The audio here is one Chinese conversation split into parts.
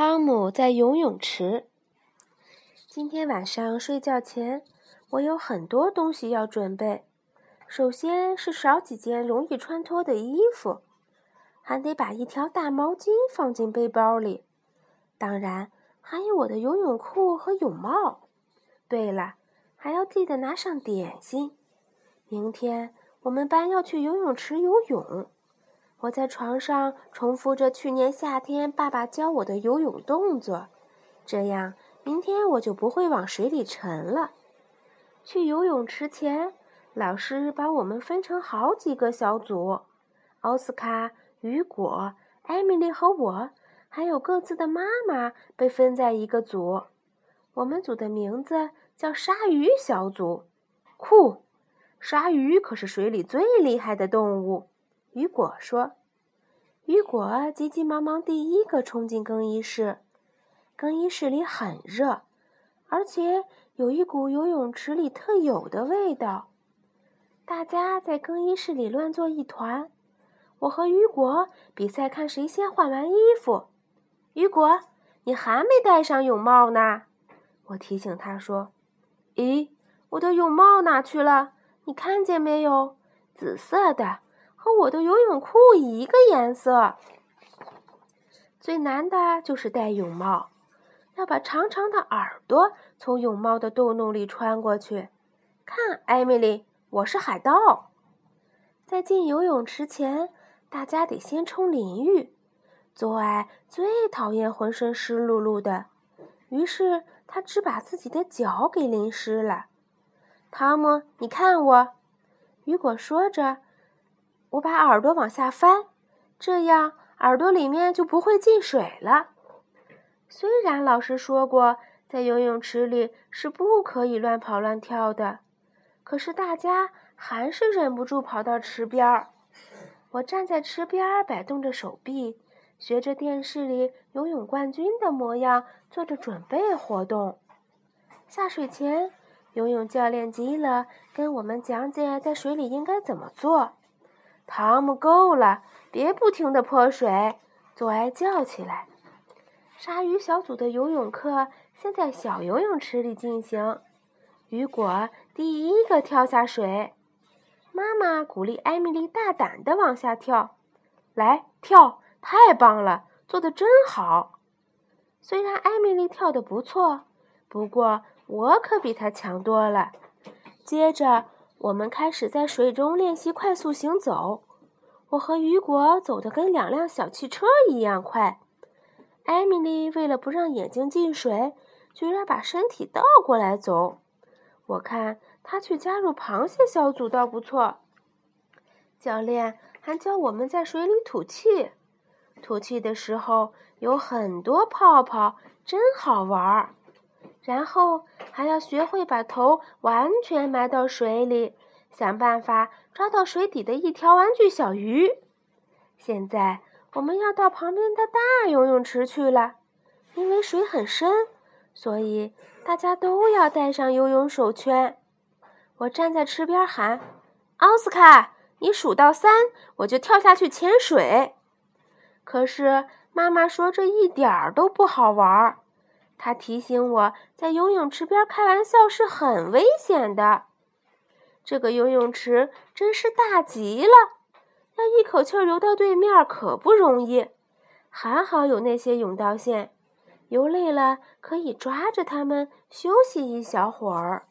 汤姆在游泳池。今天晚上睡觉前，我有很多东西要准备。首先是少几件容易穿脱的衣服，还得把一条大毛巾放进背包里。当然，还有我的游泳裤和泳帽。对了，还要记得拿上点心。明天我们班要去游泳池游泳。我在床上重复着去年夏天爸爸教我的游泳动作，这样明天我就不会往水里沉了。去游泳池前，老师把我们分成好几个小组：奥斯卡、雨果、艾米丽和我，还有各自的妈妈被分在一个组。我们组的名字叫“鲨鱼小组”。酷！鲨鱼可是水里最厉害的动物。雨果说：“雨果急急忙忙第一个冲进更衣室。更衣室里很热，而且有一股游泳池里特有的味道。大家在更衣室里乱作一团。我和雨果比赛看谁先换完衣服。雨果，你还没戴上泳帽呢。”我提醒他说：“咦，我的泳帽哪去了？你看见没有？紫色的。”和我的游泳裤一个颜色。最难的就是戴泳帽，要把长长的耳朵从泳帽的洞洞里穿过去。看，艾米丽，我是海盗。在进游泳池前，大家得先冲淋浴。左爱最讨厌浑身湿漉漉的，于是他只把自己的脚给淋湿了。汤姆，你看我。雨果说着。我把耳朵往下翻，这样耳朵里面就不会进水了。虽然老师说过，在游泳池里是不可以乱跑乱跳的，可是大家还是忍不住跑到池边儿。我站在池边儿，摆动着手臂，学着电视里游泳冠军的模样，做着准备活动。下水前，游泳教练急了，跟我们讲解在水里应该怎么做。汤姆，够了！别不停地泼水！左爱叫起来。鲨鱼小组的游泳课先在小游泳池里进行。雨果第一个跳下水，妈妈鼓励艾米丽大胆地往下跳。来，跳！太棒了，做的真好。虽然艾米丽跳的不错，不过我可比她强多了。接着。我们开始在水中练习快速行走。我和雨果走得跟两辆小汽车一样快。艾米丽为了不让眼睛进水，居然把身体倒过来走。我看她去加入螃蟹小组倒不错。教练还教我们在水里吐气，吐气的时候有很多泡泡，真好玩儿。然后还要学会把头完全埋到水里，想办法抓到水底的一条玩具小鱼。现在我们要到旁边的大游泳池去了，因为水很深，所以大家都要戴上游泳手圈。我站在池边喊：“奥斯卡，你数到三，我就跳下去潜水。”可是妈妈说这一点儿都不好玩儿。他提醒我在游泳池边开玩笑是很危险的。这个游泳池真是大极了，要一口气游到对面可不容易。还好有那些泳道线，游累了可以抓着它们休息一小会儿。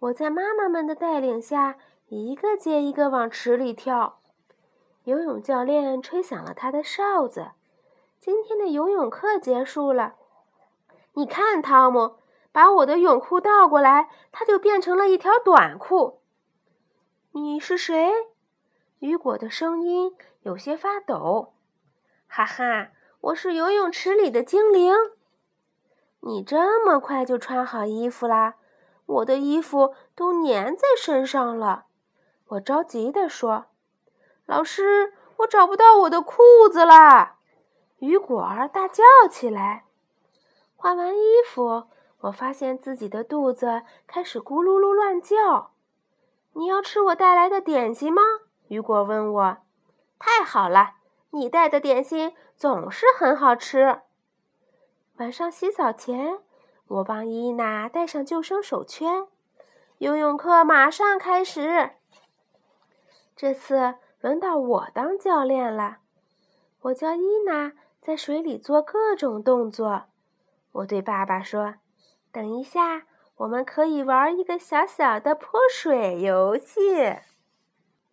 我在妈妈们的带领下，一个接一个往池里跳。游泳教练吹响了他的哨子，今天的游泳课结束了。你看，汤姆，把我的泳裤倒过来，它就变成了一条短裤。你是谁？雨果的声音有些发抖。哈哈，我是游泳池里的精灵。你这么快就穿好衣服啦？我的衣服都粘在身上了。我着急地说：“老师，我找不到我的裤子啦！”雨果儿大叫起来。换完衣服，我发现自己的肚子开始咕噜噜乱叫。你要吃我带来的点心吗？雨果问我。太好了，你带的点心总是很好吃。晚上洗澡前，我帮伊娜戴上救生手圈。游泳课马上开始。这次轮到我当教练了。我教伊娜在水里做各种动作。我对爸爸说：“等一下，我们可以玩一个小小的泼水游戏。”